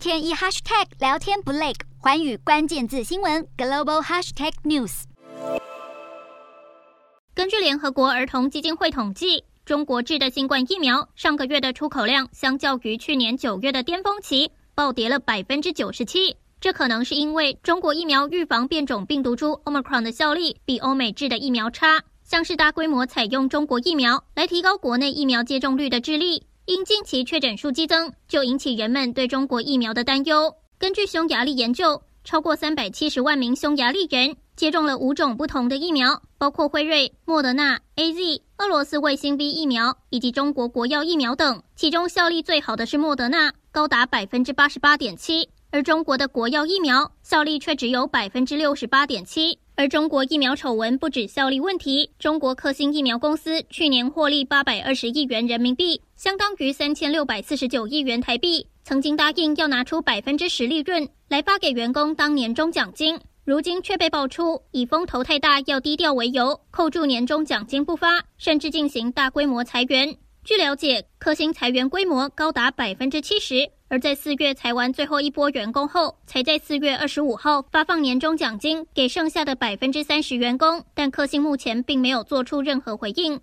天一 hashtag 聊天不累，寰宇关键字新闻 global hashtag news。根据联合国儿童基金会统计，中国制的新冠疫苗上个月的出口量，相较于去年九月的巅峰期，暴跌了百分之九十七。这可能是因为中国疫苗预防变种病毒株 Omicron 的效力比欧美制的疫苗差，像是大规模采用中国疫苗来提高国内疫苗接种率的智利，因近期确诊数激增，就引起人们对中国疫苗的担忧。根据匈牙利研究，超过三百七十万名匈牙利人接种了五种不同的疫苗，包括辉瑞、莫德纳、AZ、俄罗斯卫星 V 疫苗以及中国国药疫苗等，其中效力最好的是莫德纳，高达百分之八十八点七。而中国的国药疫苗效力却只有百分之六十八点七，而中国疫苗丑闻不止效力问题，中国科兴疫苗公司去年获利八百二十亿元人民币，相当于三千六百四十九亿元台币，曾经答应要拿出百分之十利润来发给员工当年终奖金，如今却被爆出以风头太大要低调为由，扣住年终奖金不发，甚至进行大规模裁员。据了解，科兴裁员规模高达百分之七十。而在四月裁完最后一波员工后，才在四月二十五号发放年终奖金给剩下的百分之三十员工，但科兴目前并没有做出任何回应。